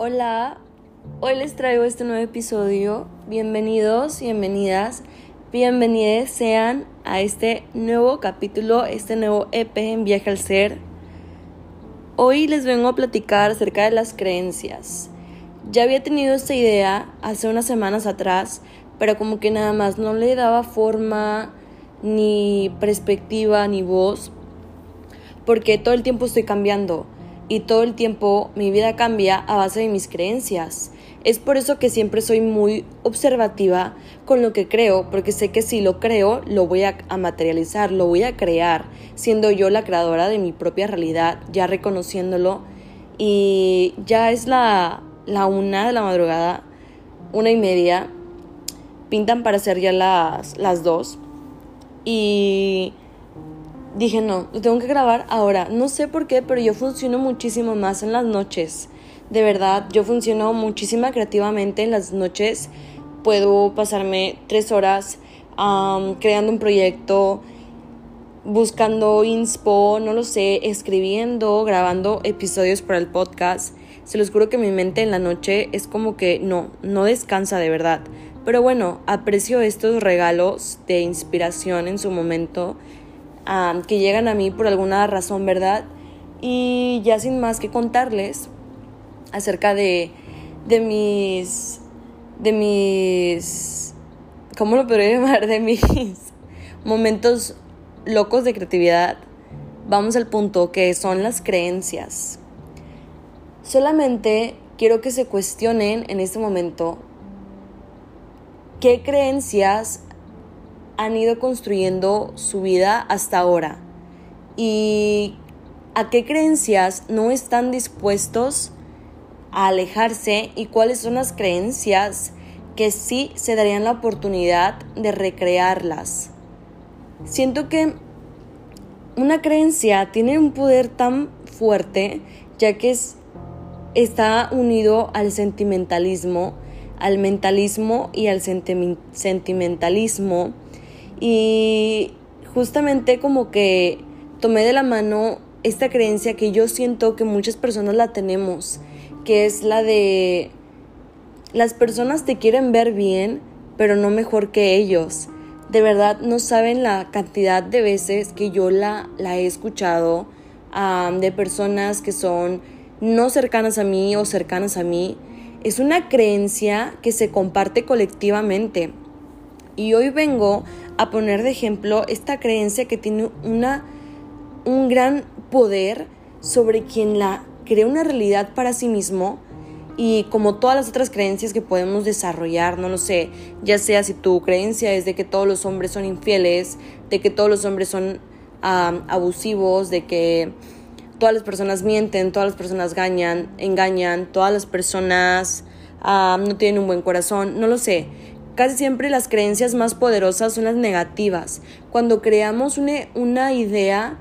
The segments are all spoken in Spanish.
Hola, hoy les traigo este nuevo episodio. Bienvenidos, bienvenidas, bienvenidos sean a este nuevo capítulo, este nuevo EP en Viaje al Ser. Hoy les vengo a platicar acerca de las creencias. Ya había tenido esta idea hace unas semanas atrás, pero como que nada más no le daba forma, ni perspectiva, ni voz, porque todo el tiempo estoy cambiando y todo el tiempo mi vida cambia a base de mis creencias. Es por eso que siempre soy muy observativa con lo que creo, porque sé que si lo creo, lo voy a, materializar, lo voy a crear, siendo yo la creadora de mi propia realidad, ya reconociéndolo. Y ya es la, la una de la madrugada, una y media, pintan para ser ya las, las dos. Y dije, no, lo tengo que grabar ahora. No sé por qué, pero yo funciono muchísimo más en las noches. De verdad, yo funciono muchísimo creativamente en las noches. Puedo pasarme tres horas creando un proyecto, buscando inspo, no lo sé, escribiendo, grabando episodios para el podcast. Se los juro que mi mente en la noche es como que no, no descansa de verdad. Pero bueno, aprecio estos regalos de inspiración en su momento que llegan a mí por alguna razón, ¿verdad? Y ya sin más que contarles acerca de, de mis, de mis, ¿cómo lo podría llamar? De mis momentos locos de creatividad, vamos al punto que son las creencias. Solamente quiero que se cuestionen en este momento qué creencias han ido construyendo su vida hasta ahora y a qué creencias no están dispuestos a alejarse y cuáles son las creencias que sí se darían la oportunidad de recrearlas. Siento que una creencia tiene un poder tan fuerte ya que es, está unido al sentimentalismo, al mentalismo y al sentimentalismo y justamente como que tomé de la mano esta creencia que yo siento que muchas personas la tenemos, que es la de las personas te quieren ver bien, pero no mejor que ellos. De verdad no saben la cantidad de veces que yo la, la he escuchado de personas que son no cercanas a mí o cercanas a mí. Es una creencia que se comparte colectivamente. Y hoy vengo a poner de ejemplo esta creencia que tiene una, un gran poder sobre quien la crea una realidad para sí mismo y como todas las otras creencias que podemos desarrollar, no lo sé, ya sea si tu creencia es de que todos los hombres son infieles, de que todos los hombres son abusivos, de que todas las personas mienten, todas las personas engañan, engañan todas las personas no tienen un buen corazón, no lo sé. Casi siempre las creencias más poderosas son las negativas. Cuando creamos una, idea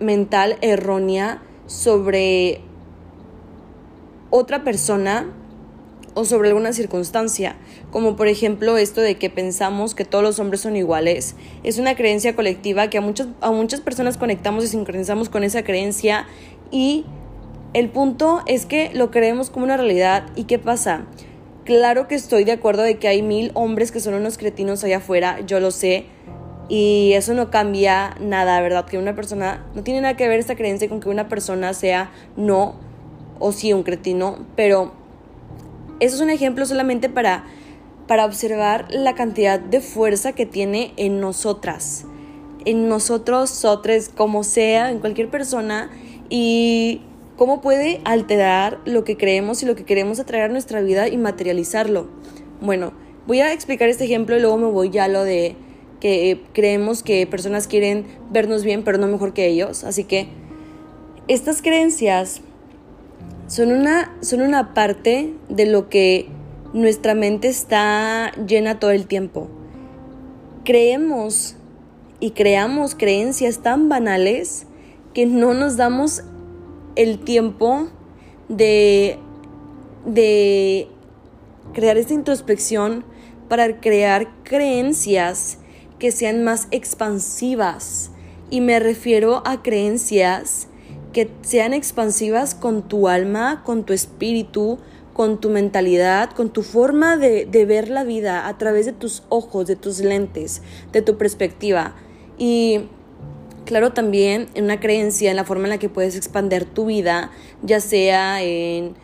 mental errónea sobre otra persona o sobre alguna circunstancia, como por ejemplo esto de que pensamos que todos los hombres son iguales. Es una creencia colectiva que a muchas, a muchas personas conectamos y sincronizamos con esa creencia y el punto es que lo creemos como una realidad y ¿qué pasa? Claro que estoy de acuerdo de que hay mil hombres que son unos cretinos allá afuera, yo lo sé. Y eso no cambia nada, ¿verdad? Que una persona, no tiene nada que ver esta creencia con que una persona sea no o sí un cretino, pero eso es un ejemplo solamente para, para observar la cantidad de fuerza que tiene en nosotras, en nosotros, sotres, como sea, en cualquier persona. Y cómo puede alterar lo que creemos y lo que queremos atraer a nuestra vida y materializarlo. Bueno, voy a explicar este ejemplo y luego me voy ya a lo de que creemos que personas quieren vernos bien pero no mejor que ellos. Así que estas creencias son una, son una parte de lo que nuestra mente está llena todo el tiempo. Creemos y creamos creencias tan banales que no nos damos el tiempo de, de crear esta introspección para crear creencias que sean más expansivas. Y me refiero a creencias que sean expansivas con tu alma, con tu espíritu, con tu mentalidad, con tu forma de, de, ver la vida a través de tus ojos, de tus lentes, de tu perspectiva. Y claro, también en una creencia en la forma en la que puedes expander tu vida, ya sea en,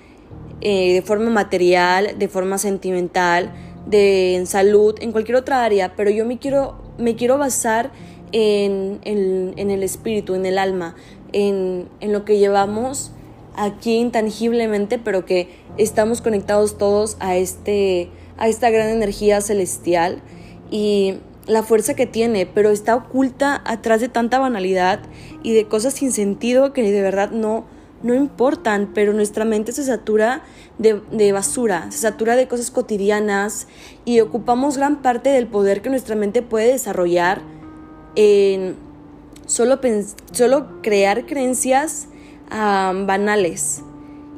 eh, de forma material, de forma sentimental, de en salud, en cualquier otra área, pero yo me quiero, me quiero basar en, en, en el espíritu, en el alma, en, en lo que llevamos aquí intangiblemente, pero que estamos conectados todos a, este, a esta gran energía celestial. Y la fuerza que tiene, pero está oculta atrás de tanta banalidad y de cosas sin sentido que de verdad no, no importan, pero nuestra mente se satura de, de, basura, se satura de cosas cotidianas y ocupamos gran parte del poder que nuestra mente puede desarrollar en solo, solo crear creencias banales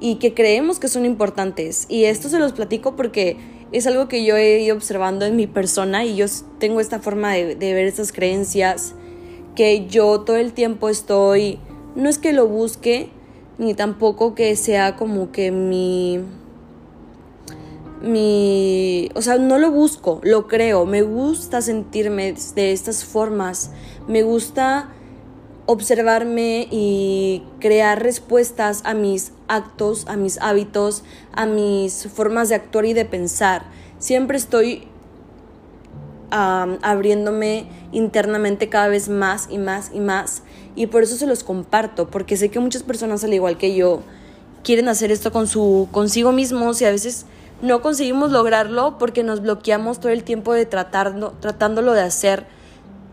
y que creemos que son importantes. Y esto se los platico porque es algo que yo he ido observando en mi persona y yo tengo esta forma de, de ver esas creencias que yo todo el tiempo estoy, no es que lo busque, ni tampoco que sea como que mi mi, o sea, no lo busco, lo creo, me gusta sentirme de estas formas, me gusta observarme y crear respuestas a mis actos, a mis hábitos, a mis formas de actuar y de pensar. Siempre estoy abriéndome internamente cada vez más y más y más y por eso se los comparto, porque sé que muchas personas al igual que yo quieren hacer esto con su consigo mismos y a veces no conseguimos lograrlo porque nos bloqueamos todo el tiempo de tratarlo, tratándolo de hacer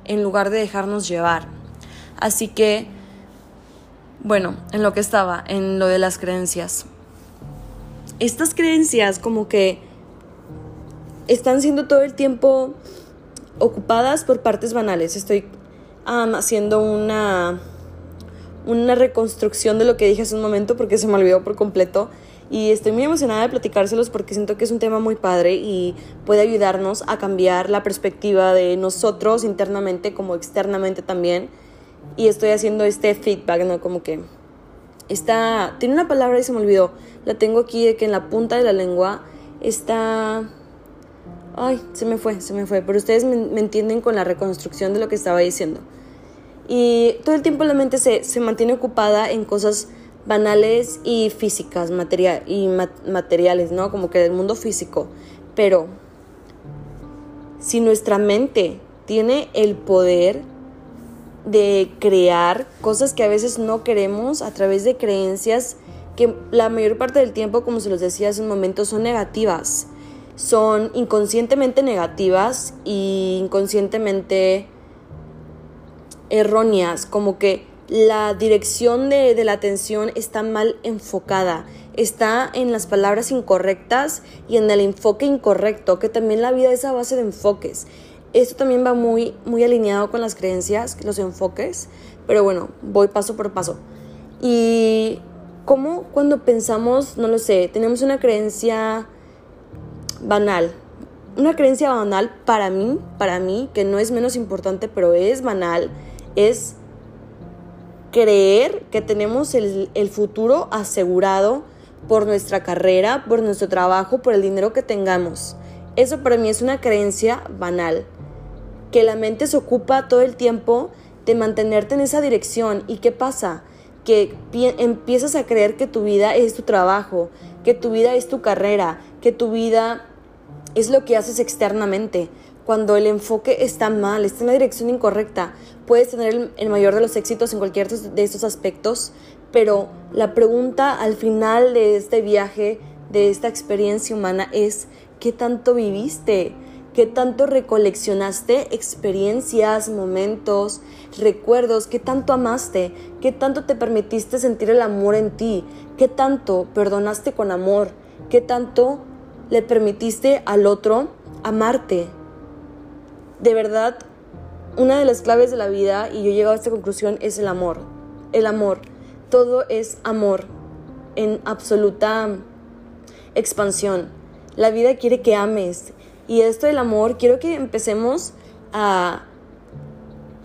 en lugar de dejarnos llevar. Así que, bueno, en lo que estaba, en lo de las creencias. Estas creencias como que están siendo todo el tiempo ocupadas por partes banales. Estoy haciendo una, una reconstrucción de lo que dije hace un momento porque se me olvidó por completo. Y estoy muy emocionada de platicárselos porque siento que es un tema muy padre y puede ayudarnos a cambiar la perspectiva de nosotros internamente como externamente también y estoy haciendo este feedback, ¿no? Como que está, tiene una palabra y se me olvidó, la tengo aquí de que en la punta de la lengua está, ay, se me fue, se me fue, pero ustedes me, entienden con la reconstrucción de lo que estaba diciendo. Y todo el tiempo la mente se, se mantiene ocupada en cosas banales y físicas, material, y materiales, ¿no? Como que del mundo físico. Pero si nuestra mente tiene el poder de crear cosas que a veces no queremos a través de creencias que la mayor parte del tiempo, como se los decía hace un momento, son negativas. Son inconscientemente negativas y inconscientemente erróneas, como que la dirección de, de, la atención está mal enfocada, está en las palabras incorrectas y en el enfoque incorrecto, que también la vida es a base de enfoques. Esto también va muy, muy alineado con las creencias, los enfoques, pero bueno, voy paso por paso. Y cómo cuando pensamos, no lo sé, tenemos una creencia banal, una creencia banal para mí, para mí, que no es menos importante, pero es banal, es creer que tenemos el, el futuro asegurado por nuestra carrera, por nuestro trabajo, por el dinero que tengamos. Eso para mí es una creencia banal que la mente se ocupa todo el tiempo de mantenerte en esa dirección. ¿Y qué pasa? Que empiezas a creer que tu vida es tu trabajo, que tu vida es tu carrera, que tu vida es lo que haces externamente. Cuando el enfoque está mal, está en la dirección incorrecta, puedes tener el, mayor de los éxitos en cualquier de estos aspectos, pero la pregunta al final de este viaje, de esta experiencia humana es, ¿qué tanto viviste? Qué tanto recoleccionaste experiencias, momentos, recuerdos, qué tanto amaste, qué tanto te permitiste sentir el amor en ti, qué tanto perdonaste con amor, qué tanto le permitiste al otro amarte. De verdad, una de las claves de la vida, y yo he llegado a esta conclusión, es el amor. El amor. Todo es amor en absoluta expansión. La vida quiere que ames, y esto del amor, quiero que empecemos a,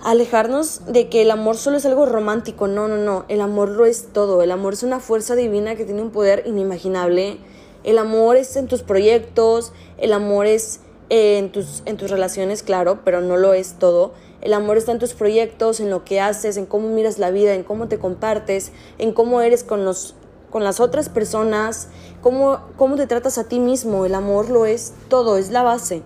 alejarnos de que el amor solo es algo romántico. No, no, no. El amor lo es todo. El amor es una fuerza divina que tiene un poder inimaginable. El amor es en tus proyectos, el amor es en tus, en tus relaciones, claro, pero no lo es todo. El amor está en tus proyectos, en lo que haces, en cómo miras la vida, en cómo te compartes, en cómo eres con, los, con las otras personas, cómo, cómo te tratas a ti mismo. El amor lo es todo, es la base.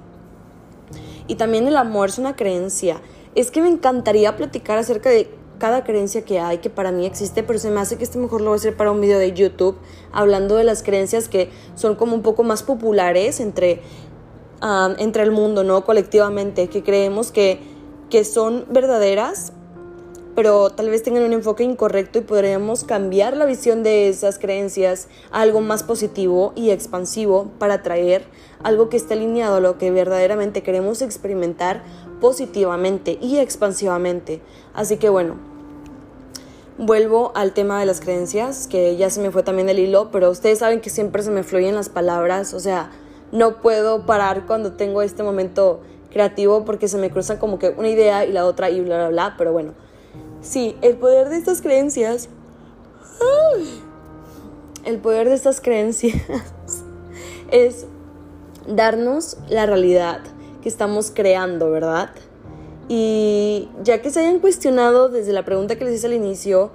Y también el amor es una creencia. Es que me encantaría platicar acerca de cada creencia que hay, que para mí existe, pero se me hace que este mejor lo voy a hacer para un video de YouTube, hablando de las creencias que son como un poco más populares entre, entre el mundo, ¿no? Colectivamente, que creemos que, que son verdaderas, pero tal vez tengan un enfoque incorrecto y podríamos cambiar la visión de esas creencias a algo más positivo y expansivo para traer algo que esté alineado a lo que verdaderamente queremos experimentar positivamente y expansivamente. Así que bueno, vuelvo al tema de las creencias, que ya se me fue también el hilo, pero ustedes saben que siempre se me fluyen las palabras, o sea, no puedo parar cuando tengo este momento creativo porque se me cruzan como que una idea y la otra y bla, bla, bla, pero bueno, sí, el poder de estas creencias... el poder de estas creencias es darnos la realidad que estamos creando, ¿verdad? Y ya que se hayan cuestionado desde la pregunta que les hice al inicio,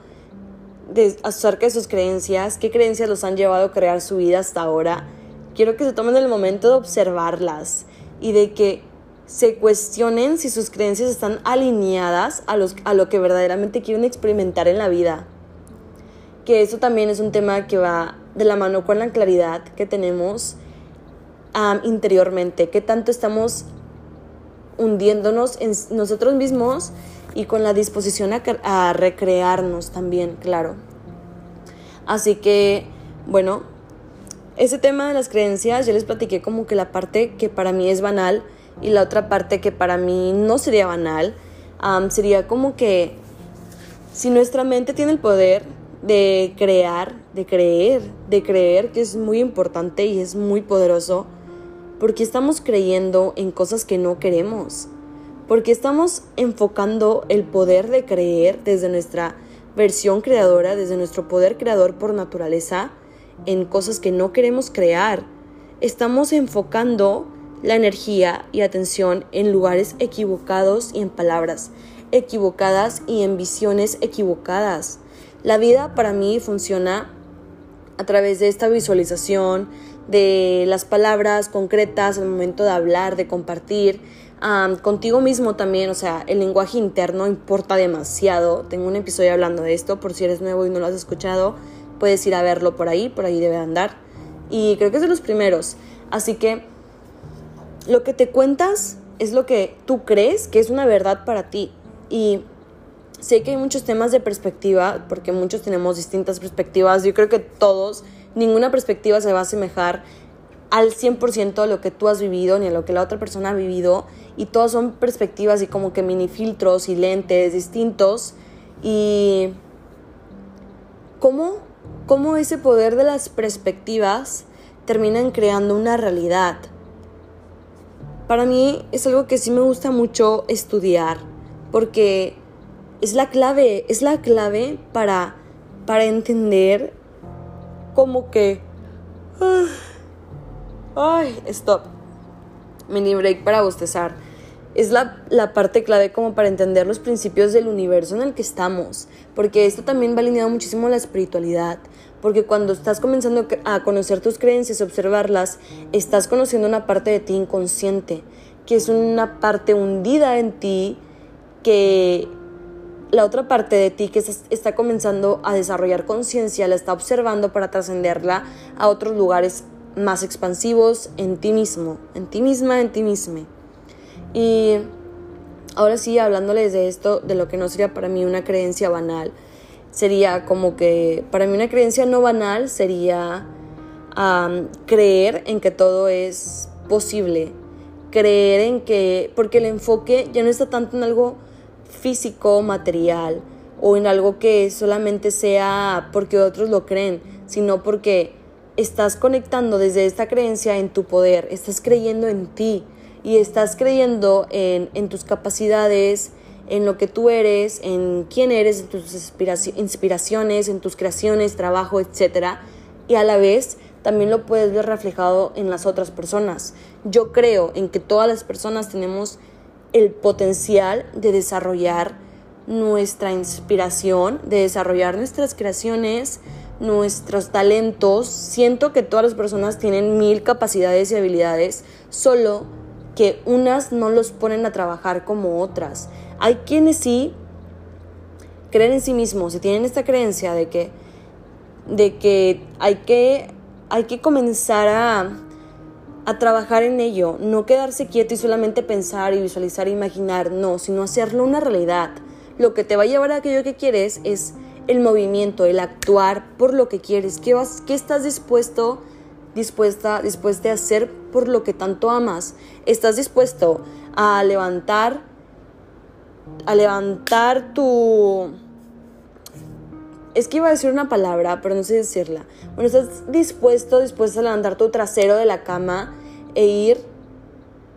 de, acerca de sus creencias, qué creencias los han llevado a crear su vida hasta ahora, quiero que se tomen el momento de observarlas y de que se cuestionen si sus creencias están alineadas a, los, a lo que verdaderamente quieren experimentar en la vida. Que eso también es un tema que va de la mano con la claridad que tenemos interiormente, qué tanto estamos hundiéndonos en nosotros mismos y con la disposición a, recrearnos también, claro. Así que, bueno, ese tema de las creencias, ya les platiqué como que la parte que para mí es banal y la otra parte que para mí no sería banal, sería como que si nuestra mente tiene el poder de crear, de creer, de creer, que es muy importante y es muy poderoso, porque estamos creyendo en cosas que no queremos, porque estamos enfocando el poder de creer desde nuestra versión creadora, desde nuestro poder creador por naturaleza, en cosas que no queremos crear. Estamos enfocando la energía y atención en lugares equivocados y en palabras equivocadas y en visiones equivocadas. La vida para mí funciona a través de esta visualización, de las palabras concretas al momento de hablar, de compartir. contigo mismo también, o sea, el lenguaje interno importa demasiado. Tengo un episodio hablando de esto, por si eres nuevo y no lo has escuchado, puedes ir a verlo por ahí, por ahí debe andar. Y creo que es de los primeros. Así que lo que te cuentas es lo que tú crees que es una verdad para ti. Y sé que hay muchos temas de perspectiva, porque muchos tenemos distintas perspectivas. Yo creo que todos ninguna perspectiva se va a asemejar al 100% a lo que tú has vivido ni a lo que la otra persona ha vivido y todas son perspectivas y como que mini filtros y lentes distintos y cómo, cómo ese poder de las perspectivas terminan creando una realidad. Para mí es algo que sí me gusta mucho estudiar porque es la clave, es la clave para, para entender como que... Ay, stop. Mini break para bostezar. Es la, la, parte clave como para entender los principios del universo en el que estamos. Porque esto también va alineado muchísimo a la espiritualidad. Porque cuando estás comenzando a conocer tus creencias, observarlas, estás conociendo una parte de ti inconsciente. Que es una parte hundida en ti que la otra parte de ti que está comenzando a desarrollar conciencia, la está observando para trascenderla a otros lugares más expansivos en ti mismo, en ti misma, en ti misma. Y ahora sí, hablándoles de esto, de lo que no sería para mí una creencia banal, sería como que para mí una creencia no banal sería creer en que todo es posible, creer en que, porque el enfoque ya no está tanto en algo físico, material, o en algo que solamente sea porque otros lo creen, sino porque estás conectando desde esta creencia en tu poder, estás creyendo en ti y estás creyendo en, tus capacidades, en lo que tú eres, en quién eres, en tus inspiraciones, en tus creaciones, trabajo, etc. Y a la vez también lo puedes ver reflejado en las otras personas. Yo creo en que todas las personas tenemos el potencial de desarrollar nuestra inspiración, de desarrollar nuestras creaciones, nuestros talentos. Siento que todas las personas tienen mil capacidades y habilidades, solo que unas no los ponen a trabajar como otras. Hay quienes sí creen en sí mismos y tienen esta creencia de que, de que hay que, hay que comenzar a, a trabajar en ello, no quedarse quieto y solamente pensar y visualizar e imaginar, no, sino hacerlo una realidad. Lo que te va a llevar a aquello que quieres es el movimiento, el actuar por lo que quieres, qué, vas, qué estás dispuesto, dispuesta, dispuesta a hacer por lo que tanto amas. Estás dispuesto a levantar, a levantar tu... Es que iba a decir una palabra, pero no sé decirla. Bueno, estás dispuesto, dispuesta a levantar tu trasero de la cama e ir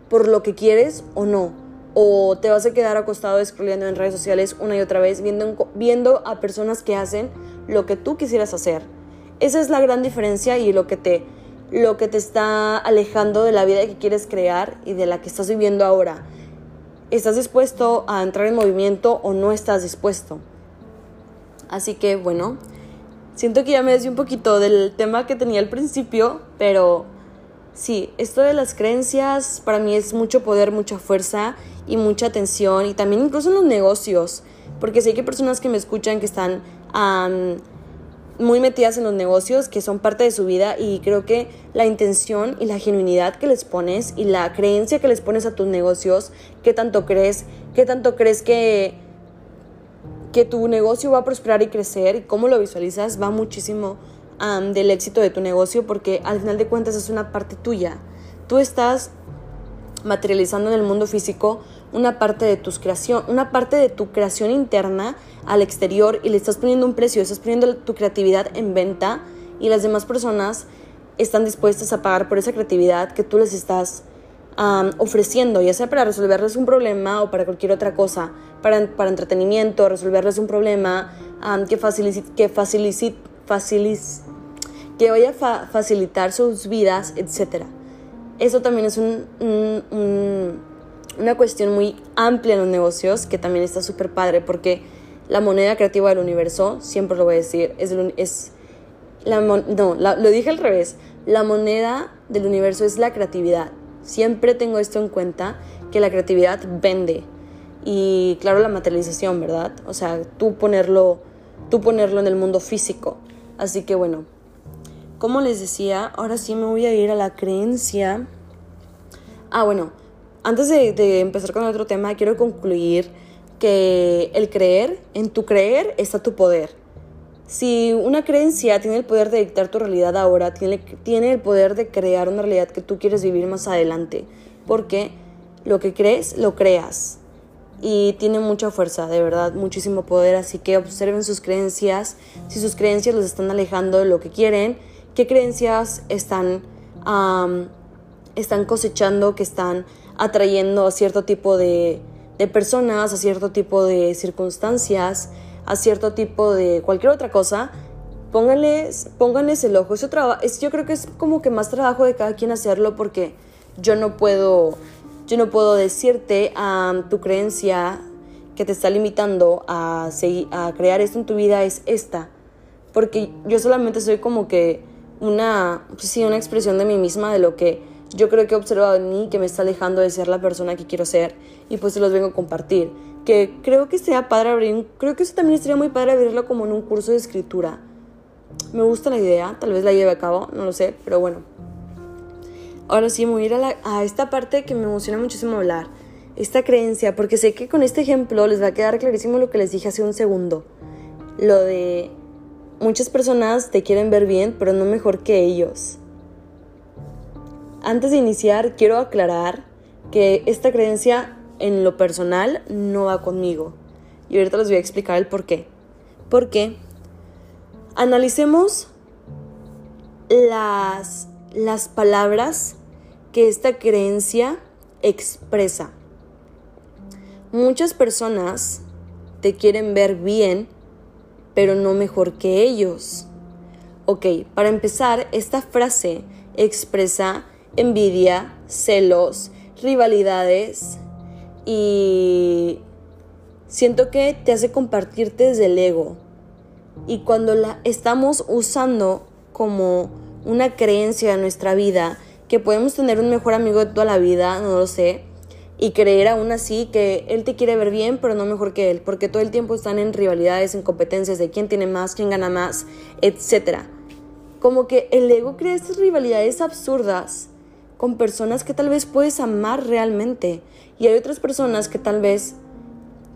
por lo que quieres o no o te vas a quedar acostado scrolleando en redes sociales una y otra vez viendo, viendo a personas que hacen lo que tú quisieras hacer. Esa es la gran diferencia y lo que te lo que te está alejando de la vida que quieres crear y de la que estás viviendo ahora. ¿Estás dispuesto a entrar en movimiento o no estás dispuesto? Así que bueno, siento que ya me desvié un poquito del tema que tenía al principio, pero sí, esto de las creencias para mí es mucho poder, mucha fuerza y mucha atención y también incluso en los negocios, porque sé que hay personas que me escuchan que están muy metidas en los negocios, que son parte de su vida y creo que la intención y la genuinidad que les pones y la creencia que les pones a tus negocios, qué tanto crees, qué tanto crees que que tu negocio va a prosperar y crecer y cómo lo visualizas va muchísimo del éxito de tu negocio porque al final de cuentas es una parte tuya. Tú estás materializando en el mundo físico una parte de tus creación, una parte de tu creación interna al exterior y le estás poniendo un precio, estás poniendo tu creatividad en venta y las demás personas están dispuestas a pagar por esa creatividad que tú les estás ofreciendo, ya sea para resolverles un problema o para cualquier otra cosa, para, para entretenimiento, resolverles un problema que, facilite, que, facilite, que vaya a facilitar sus vidas, etc. Eso también es un una cuestión muy amplia en los negocios que también está súper padre porque la moneda creativa del universo, siempre lo voy a decir, es, es la no, lo dije al revés, la moneda del universo es la creatividad. Siempre tengo esto en cuenta, que la creatividad vende. Y claro, la materialización, ¿verdad? O sea, tú ponerlo, tú ponerlo en el mundo físico. Así que bueno, como les decía, ahora sí me voy a ir a la creencia. Ah, bueno, antes de, empezar con otro tema, quiero concluir que el creer, en tu creer está tu poder. Si una creencia tiene el poder de dictar tu realidad ahora, tiene, tiene el poder de crear una realidad que tú quieres vivir más adelante. Porque lo que crees, lo creas. Y tiene mucha fuerza, de verdad, muchísimo poder. Así que observen sus creencias. Si sus creencias los están alejando de lo que quieren, qué creencias están, están cosechando, que están atrayendo a cierto tipo de, personas, a cierto tipo de circunstancias, a cierto tipo de cualquier otra cosa, pónganles, pónganles el ojo. Eso es, yo creo que es como que más trabajo de cada quien hacerlo porque yo no puedo, yo no puedo decirte a tu creencia que te está limitando a, a crear esto en tu vida es esta. Porque yo solamente soy como que una, pues sí, una expresión de mí misma de lo que yo creo que he observado en mí que me está alejando de ser la persona que quiero ser y pues se los vengo a compartir. Que creo que sea padre abrir, creo que eso también estaría muy padre abrirlo como en un curso de escritura. Me gusta la idea, tal vez la lleve a cabo, no lo sé, pero bueno. Ahora sí, me voy a ir a, a esta parte que me emociona muchísimo hablar. Esta creencia, porque sé que con este ejemplo les va a quedar clarísimo lo que les dije hace un segundo. Lo de muchas personas te quieren ver bien, pero no mejor que ellos. Antes de iniciar, quiero aclarar que esta creencia en lo personal no va conmigo. Y ahorita les voy a explicar el por qué. Porque analicemos las, las palabras que esta creencia expresa. muchas personas te quieren ver bien, pero no mejor que ellos. Ok, para empezar, esta frase expresa envidia, celos, rivalidades y siento que te hace compartirte desde el ego. Y cuando la estamos usando como una creencia en nuestra vida, que podemos tener un mejor amigo de toda la vida, no lo sé, y creer aún así que él te quiere ver bien, pero no mejor que él, porque todo el tiempo están en rivalidades, en competencias de quién tiene más, quién gana más, etc. Como que el ego crea estas rivalidades absurdas con personas que tal vez puedes amar realmente, y hay otras personas que tal vez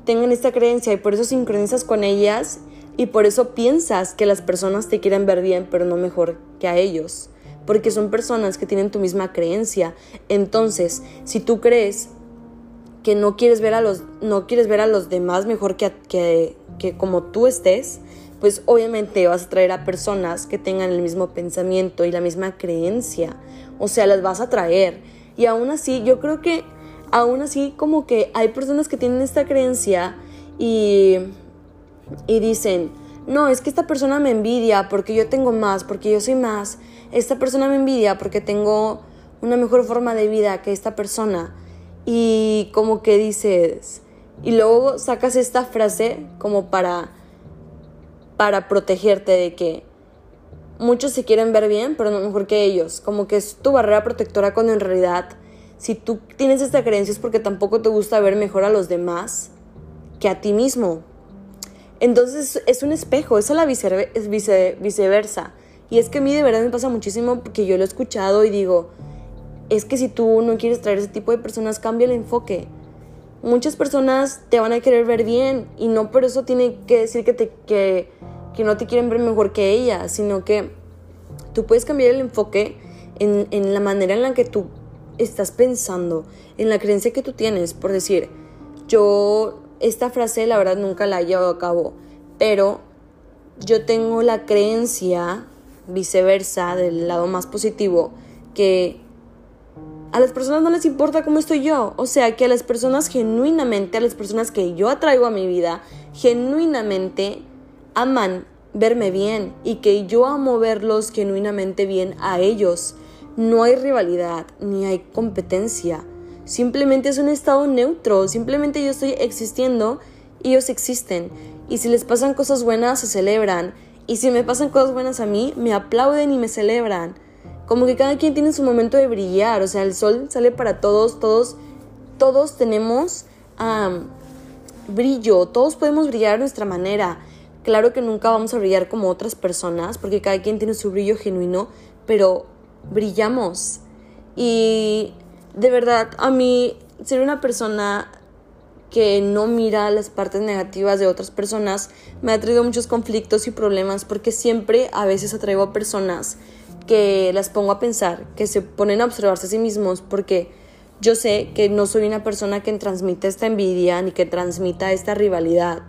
tengan esta creencia y por eso sincronizas con ellas y por eso piensas que las personas te quieren ver bien, pero no mejor que a ellos, porque son personas que tienen tu misma creencia. Entonces, si tú crees que no quieres ver a los, no quieres ver a los demás mejor que, que, que como tú estés, pues obviamente vas a traer a personas que tengan el mismo pensamiento y la misma creencia. O sea, las vas a traer. Y aún así, yo creo que aún así como que hay personas que tienen esta creencia y, y dicen, no, es que esta persona me envidia porque yo tengo más, porque yo soy más. Esta persona me envidia porque tengo una mejor forma de vida que esta persona y como que dices, y luego sacas esta frase como para, para protegerte de que muchos se quieren ver bien, pero no mejor que ellos, como que es tu barrera protectora cuando en realidad si tú tienes esta creencia es porque tampoco te gusta ver mejor a los demás que a ti mismo. Entonces es un espejo, es a la viceversa. Y es que a mí de verdad me pasa muchísimo porque yo lo he escuchado y digo, es que si tú no quieres traer ese tipo de personas, cambia el enfoque. Muchas personas te van a querer ver bien y no por eso tiene que decir que, te, que, que no te quieren ver mejor que ellas, sino que tú puedes cambiar el enfoque en, en la manera en la que tú estás pensando, en la creencia que tú tienes. Por decir, yo esta frase la verdad nunca la he llevado a cabo, pero yo tengo la creencia viceversa del lado más positivo que a las personas no les importa cómo estoy yo. O sea, que a las personas genuinamente, a las personas que yo atraigo a mi vida, genuinamente aman verme bien y que yo amo verlos genuinamente bien a ellos. No hay rivalidad ni hay competencia. Simplemente es un estado neutro. Simplemente yo estoy existiendo y ellos existen. Y si les pasan cosas buenas, se celebran. Y si me pasan cosas buenas a mí, me aplauden y me celebran como que cada quien tiene su momento de brillar, o sea, el sol sale para todos, todos, todos tenemos brillo, todos podemos brillar a nuestra manera. Claro que nunca vamos a brillar como otras personas, porque cada quien tiene su brillo genuino, pero brillamos. Y de verdad, a mí ser una persona que no mira las partes negativas de otras personas me ha traído muchos conflictos y problemas porque siempre a veces atraigo a personas que las pongo a pensar, que se ponen a observarse a sí mismos, porque yo sé que no soy una persona que transmite esta envidia ni que transmita esta rivalidad.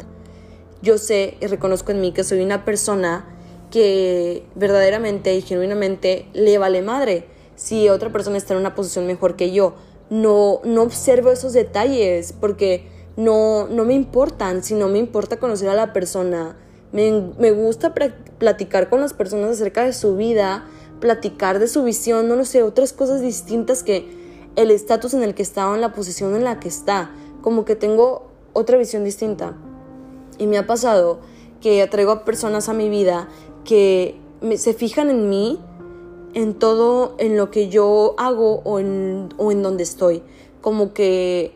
Yo sé y reconozco en mí que soy una persona que verdaderamente y genuinamente le vale madre si otra persona está en una posición mejor que yo. No, no observo esos detalles porque no, no me importan, sino me importa conocer a la persona. Me, me gusta platicar con las personas acerca de su vida, platicar de su visión, no lo sé, otras cosas distintas que el estatus en el que está o en la posición en la que está. Como que tengo otra visión distinta. Y me ha pasado que atraigo a personas a mi vida que se fijan en mí, en todo, en lo que yo hago o en, o en donde estoy. Como que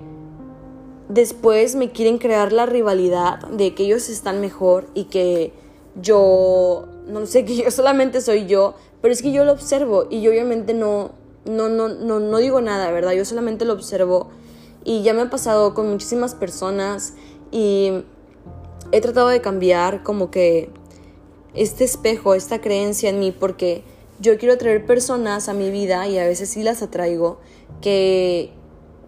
después me quieren crear la rivalidad de que ellos están mejor y que yo, no sé, que yo solamente soy yo pero es que yo lo observo y yo obviamente no, no, no, no, no digo nada, ¿verdad? Yo solamente lo observo y ya me ha pasado con muchísimas personas y he tratado de cambiar como que este espejo, esta creencia en mí porque yo quiero traer personas a mi vida y a veces sí las atraigo que,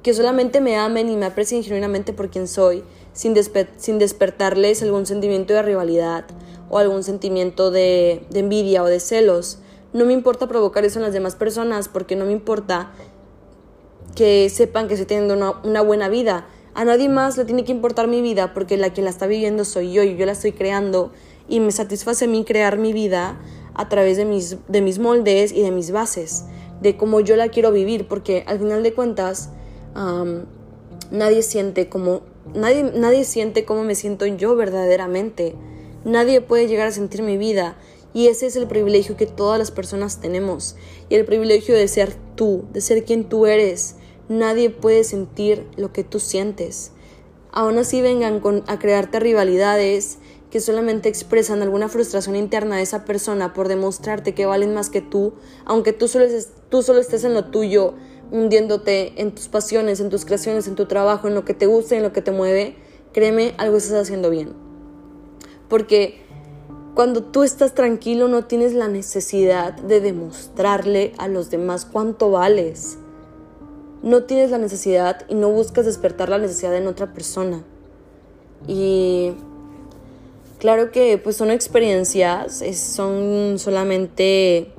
que solamente me amen y me aprecien genuinamente por quien soy sin, sin despertarles algún sentimiento de rivalidad o algún sentimiento de, envidia o de celos no me importa provocar eso en las demás personas porque no me importa que sepan que tienen una, una buena vida. A nadie más le tiene que importar mi vida porque la que la está viviendo soy yo y yo la estoy creando y me satisface a mí crear mi vida a través de mis, de mis moldes y de mis bases, de cómo yo la quiero vivir, porque al final de cuentas nadie siente como nadie, nadie siente cómo me siento yo verdaderamente. Nadie puede llegar a sentir mi vida y ese es el privilegio que todas las personas tenemos y el privilegio de ser tú, de ser quien tú eres. Nadie puede sentir lo que tú sientes. Aún así vengan a crearte rivalidades que solamente expresan alguna frustración interna de esa persona por demostrarte que valen más que tú, aunque tú solo, tú solo estés en lo tuyo, hundiéndote en tus pasiones, en tus creaciones, en tu trabajo, en lo que te gusta, en lo que te mueve, créeme, algo estás haciendo bien. Porque cuando tú estás tranquilo no tienes la necesidad de demostrarle a los demás cuánto vales. No tienes la necesidad y no buscas despertar la necesidad en otra persona. Y claro que pues son experiencias, son solamente...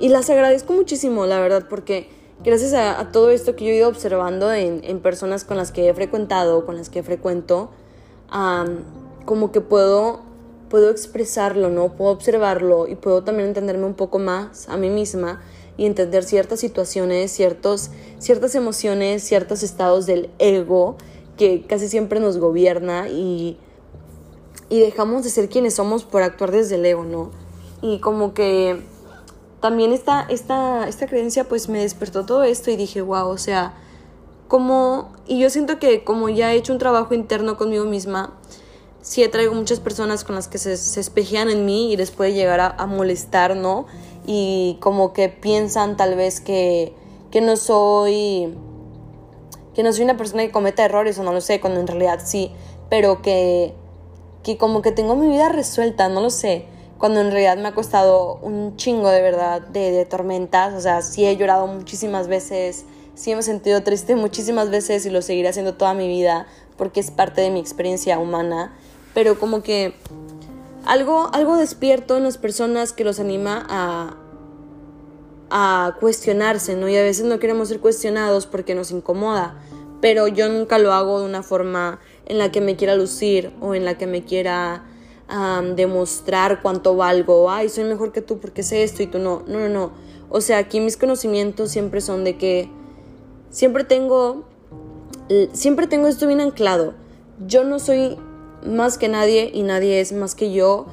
Y las agradezco muchísimo, la verdad, porque gracias a, todo esto que yo he ido observando en, personas con las que he frecuentado, con las que frecuento, como que puedo, puedo expresarlo, ¿no? Puedo observarlo y puedo también entenderme un poco más a mí misma y entender ciertas situaciones, ciertos, ciertas emociones, ciertos estados del ego que casi siempre nos gobierna y, y dejamos de ser quienes somos por actuar desde el ego, ¿no? Y como que también esta, esta, esta creencia pues me despertó todo esto y dije, wow, o sea, como, y yo siento que como ya he hecho un trabajo interno conmigo misma, sí traigo muchas personas con las que se, se espejean en mí y les puede llegar a, molestar, ¿no? Y como que piensan tal vez que, que no soy que no soy una persona que cometa errores o no lo sé, cuando en realidad sí, pero que, que como que tengo mi vida resuelta, no lo sé cuando en realidad me ha costado un chingo de verdad de, tormentas, o sea, sí he llorado muchísimas veces, sí me he sentido triste muchísimas veces y lo seguiré haciendo toda mi vida porque es parte de mi experiencia humana, pero como que algo, algo despierto en las personas que los anima a, a cuestionarse, ¿no? Y a veces no queremos ser cuestionados porque nos incomoda, pero yo nunca lo hago de una forma en la que me quiera lucir o en la que me quiera demostrar cuánto valgo, ay, soy mejor que tú porque sé esto y tú no. No, no, no. O sea, aquí mis conocimientos siempre son de que siempre tengo, siempre tengo esto bien anclado. Yo no soy más que nadie y nadie es más que yo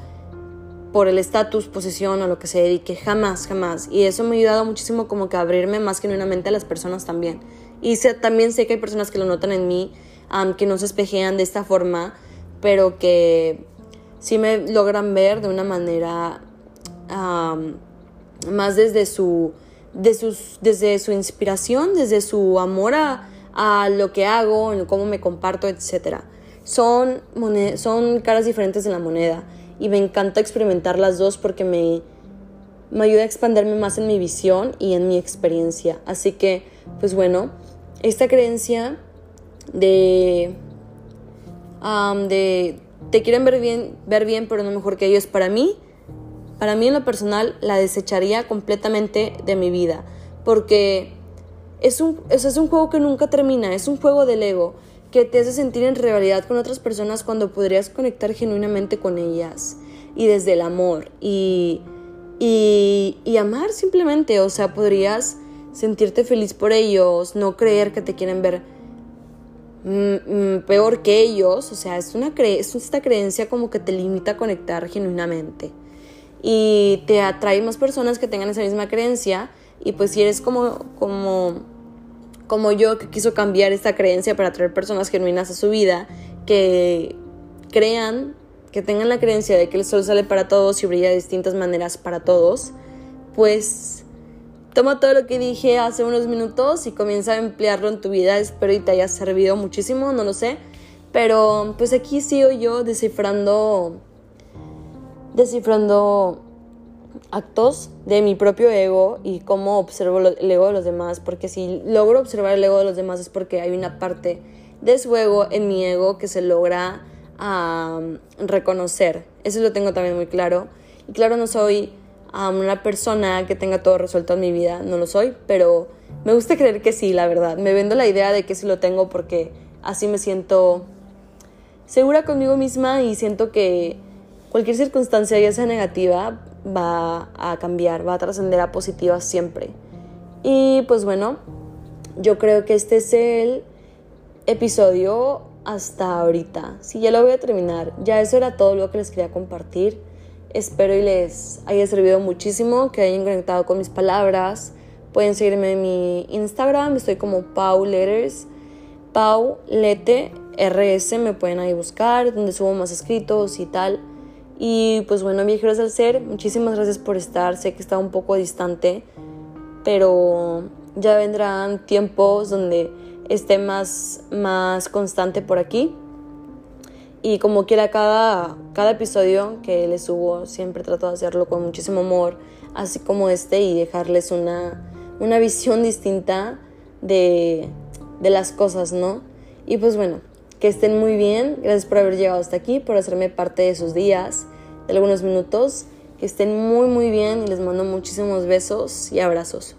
por el estatus, posición o lo que se dedique, jamás, jamás. Y eso me ha ayudado muchísimo como que a abrirme más genuinamente a las personas también. Y también sé que hay personas que lo notan en mí, que no se espejean de esta forma, pero que sí me logran ver de una manera más desde su, de sus, desde su inspiración, desde su amor a, lo que hago, en cómo me comparto, etc. Son, son caras diferentes de la moneda y me encanta experimentar las dos porque me, me ayuda a expandirme más en mi visión y en mi experiencia. Así que, pues bueno, esta creencia de, de te quieren ver bien, ver bien, pero no mejor que ellos. Para mí, para mí en lo personal, la desecharía completamente de mi vida. Porque es un, es un juego que nunca termina, es un juego del ego que te hace sentir en rivalidad con otras personas cuando podrías conectar genuinamente con ellas. Y desde el amor. Y, y, y amar simplemente. O sea, podrías sentirte feliz por ellos, no creer que te quieren ver Mm, mm, peor que ellos, o sea, es, una cre es esta creencia como que te limita a conectar genuinamente y te atrae más personas que tengan esa misma creencia y pues si eres como, como, como yo que quiso cambiar esta creencia para atraer personas genuinas a su vida, que crean, que tengan la creencia de que el sol sale para todos y brilla de distintas maneras para todos, pues Toma todo lo que dije hace unos minutos y comienza a emplearlo en tu vida. Espero y te haya servido muchísimo, no lo sé. Pero pues aquí sigo yo descifrando descifrando actos de mi propio ego y cómo observo el ego de los demás, porque si logro observar el ego de los demás es porque hay una parte de su ego en mi ego que se logra reconocer. Eso lo tengo también muy claro. Y claro, no soy una persona que tenga todo resuelto en mi vida. No lo soy, pero me gusta creer que sí, la verdad. Me vendo la idea de que sí lo tengo porque así me siento segura conmigo misma y siento que cualquier circunstancia, ya sea negativa, va a cambiar, va a trascender a positiva siempre. Y pues bueno, yo creo que este es el episodio hasta ahorita. Sí, ya lo voy a terminar. Ya eso era todo lo que les quería compartir. Espero y les haya servido muchísimo, que hayan conectado con mis palabras. Pueden seguirme en mi Instagram, estoy como Pau Letters, Pau RS, me pueden ahí buscar, donde subo más escritos y tal. Y pues bueno, viajeros al ser, muchísimas gracias por estar. Sé que está un poco distante, pero ya vendrán tiempos donde esté más, más constante por aquí. Y como quiera, cada, cada episodio que les subo, siempre trato de hacerlo con muchísimo amor, así como este, y dejarles una, una visión distinta de, de las cosas, ¿no? Y pues bueno, que estén muy bien. Gracias por haber llegado hasta aquí, por hacerme parte de sus días, de algunos minutos. Que estén muy, muy bien y les mando muchísimos besos y abrazos.